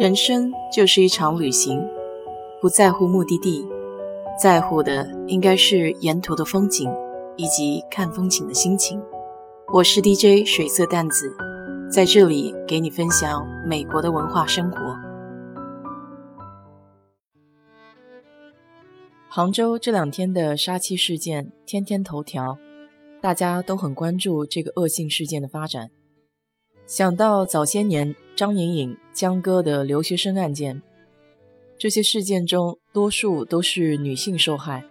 人生就是一场旅行，不在乎目的地，在乎的应该是沿途的风景以及看风景的心情。我是 DJ 水色淡子，在这里给你分享美国的文化生活。杭州这两天的杀妻事件天天头条，大家都很关注这个恶性事件的发展。想到早些年张颖颖、江歌的留学生案件，这些事件中多数都是女性受害，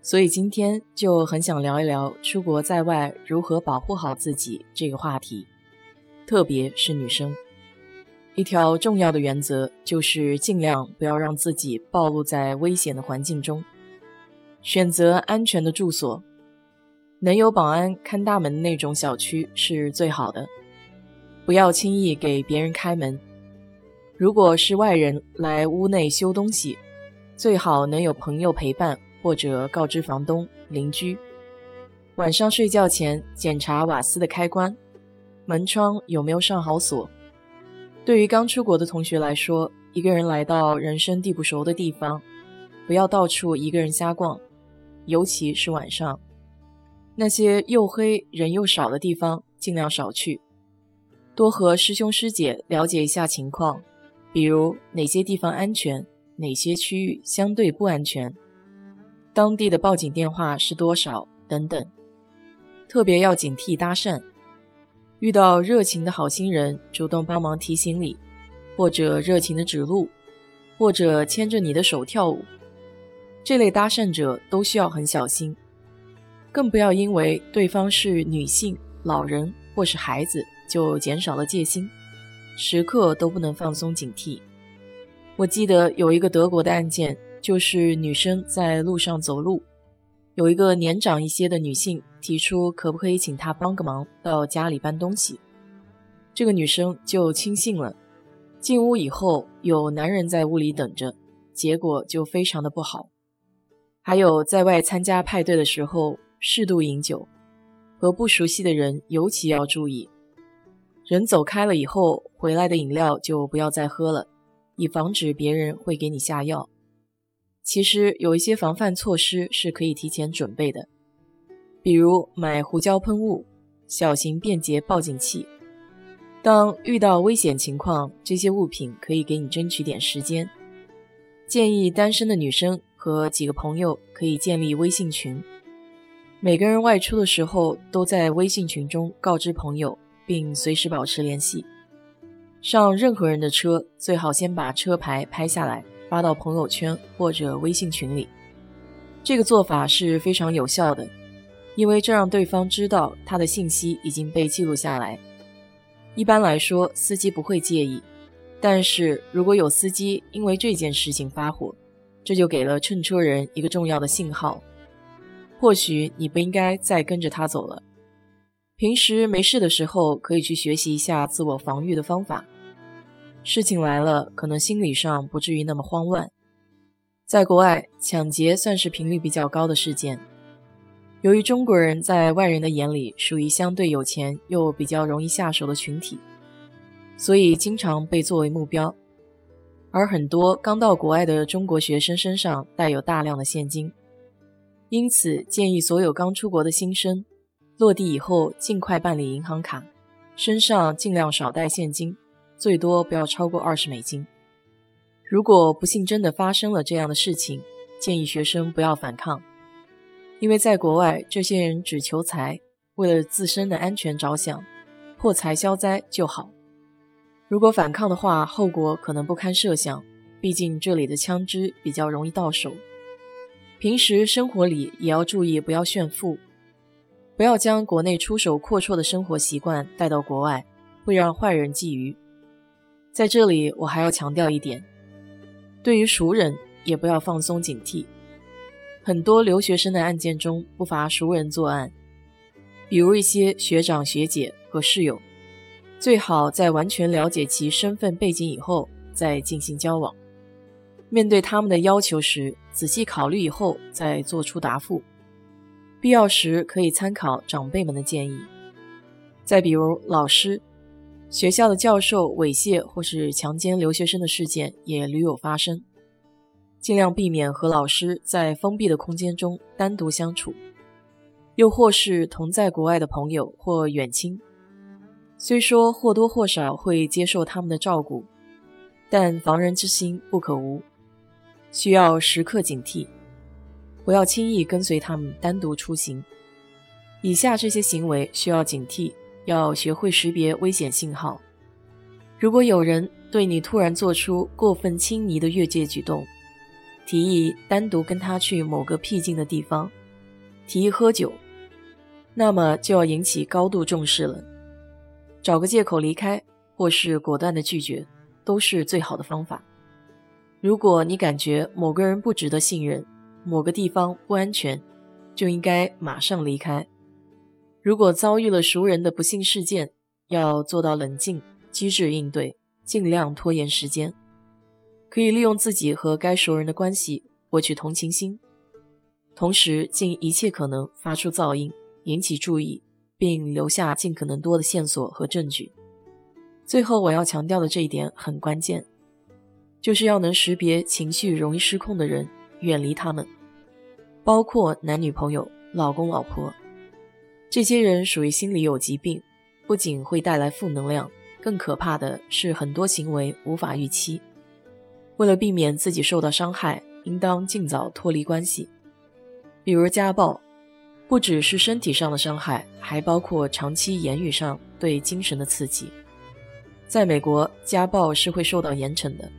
所以今天就很想聊一聊出国在外如何保护好自己这个话题，特别是女生。一条重要的原则就是尽量不要让自己暴露在危险的环境中，选择安全的住所，能有保安看大门那种小区是最好的。不要轻易给别人开门。如果是外人来屋内修东西，最好能有朋友陪伴，或者告知房东、邻居。晚上睡觉前检查瓦斯的开关，门窗有没有上好锁。对于刚出国的同学来说，一个人来到人生地不熟的地方，不要到处一个人瞎逛，尤其是晚上。那些又黑人又少的地方，尽量少去。多和师兄师姐了解一下情况，比如哪些地方安全，哪些区域相对不安全，当地的报警电话是多少等等。特别要警惕搭讪，遇到热情的好心人主动帮忙提行李，或者热情的指路，或者牵着你的手跳舞，这类搭讪者都需要很小心，更不要因为对方是女性、老人或是孩子。就减少了戒心，时刻都不能放松警惕。我记得有一个德国的案件，就是女生在路上走路，有一个年长一些的女性提出可不可以请她帮个忙，到家里搬东西。这个女生就轻信了。进屋以后，有男人在屋里等着，结果就非常的不好。还有在外参加派对的时候，适度饮酒，和不熟悉的人尤其要注意。人走开了以后，回来的饮料就不要再喝了，以防止别人会给你下药。其实有一些防范措施是可以提前准备的，比如买胡椒喷雾、小型便捷报警器。当遇到危险情况，这些物品可以给你争取点时间。建议单身的女生和几个朋友可以建立微信群，每个人外出的时候都在微信群中告知朋友。并随时保持联系。上任何人的车，最好先把车牌拍下来，发到朋友圈或者微信群里。这个做法是非常有效的，因为这让对方知道他的信息已经被记录下来。一般来说，司机不会介意，但是如果有司机因为这件事情发火，这就给了乘车人一个重要的信号，或许你不应该再跟着他走了。平时没事的时候，可以去学习一下自我防御的方法。事情来了，可能心理上不至于那么慌乱。在国外，抢劫算是频率比较高的事件。由于中国人在外人的眼里属于相对有钱又比较容易下手的群体，所以经常被作为目标。而很多刚到国外的中国学生身上带有大量的现金，因此建议所有刚出国的新生。落地以后，尽快办理银行卡，身上尽量少带现金，最多不要超过二十美金。如果不幸真的发生了这样的事情，建议学生不要反抗，因为在国外，这些人只求财，为了自身的安全着想，破财消灾就好。如果反抗的话，后果可能不堪设想，毕竟这里的枪支比较容易到手。平时生活里也要注意，不要炫富。不要将国内出手阔绰的生活习惯带到国外，会让坏人觊觎。在这里，我还要强调一点：对于熟人，也不要放松警惕。很多留学生的案件中不乏熟人作案，比如一些学长学姐和室友，最好在完全了解其身份背景以后再进行交往。面对他们的要求时，仔细考虑以后再做出答复。必要时可以参考长辈们的建议。再比如老师，学校的教授猥亵或是强奸留学生的事件也屡有发生。尽量避免和老师在封闭的空间中单独相处，又或是同在国外的朋友或远亲。虽说或多或少会接受他们的照顾，但防人之心不可无，需要时刻警惕，不要轻易跟随他们单独出行。以下这些行为需要警惕，要学会识别危险信号。如果有人对你突然做出过分亲昵的越界举动，提议单独跟他去某个僻静的地方，提议喝酒，那么就要引起高度重视了。找个借口离开，或是果断的拒绝，都是最好的方法。如果你感觉某个人不值得信任，某个地方不安全，就应该马上离开。如果遭遇了熟人的不幸事件，要做到冷静、机智应对，尽量拖延时间。可以利用自己和该熟人的关系获取同情心，同时尽一切可能发出噪音，引起注意，并留下尽可能多的线索和证据。最后，我要强调的这一点很关键，就是要能识别情绪容易失控的人，远离他们，包括男女朋友、老公老婆。这些人属于心理有疾病，不仅会带来负能量，更可怕的是很多行为无法预期。为了避免自己受到伤害，应当尽早脱离关系。比如家暴，不只是身体上的伤害，还包括长期言语上对精神的刺激。在美国，家暴是会受到严惩的。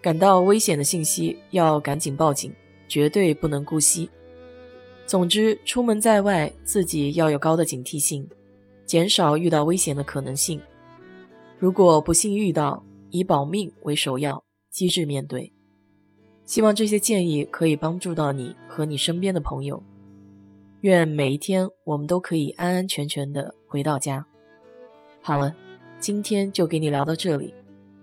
感到危险的信息要赶紧报警，绝对不能姑息。总之，出门在外，自己要有高的警惕性，减少遇到危险的可能性。如果不幸遇到，以保命为首要。机智面对，希望这些建议可以帮助到你和你身边的朋友。愿每一天我们都可以安安全全的回到家。好了，今天就给你聊到这里。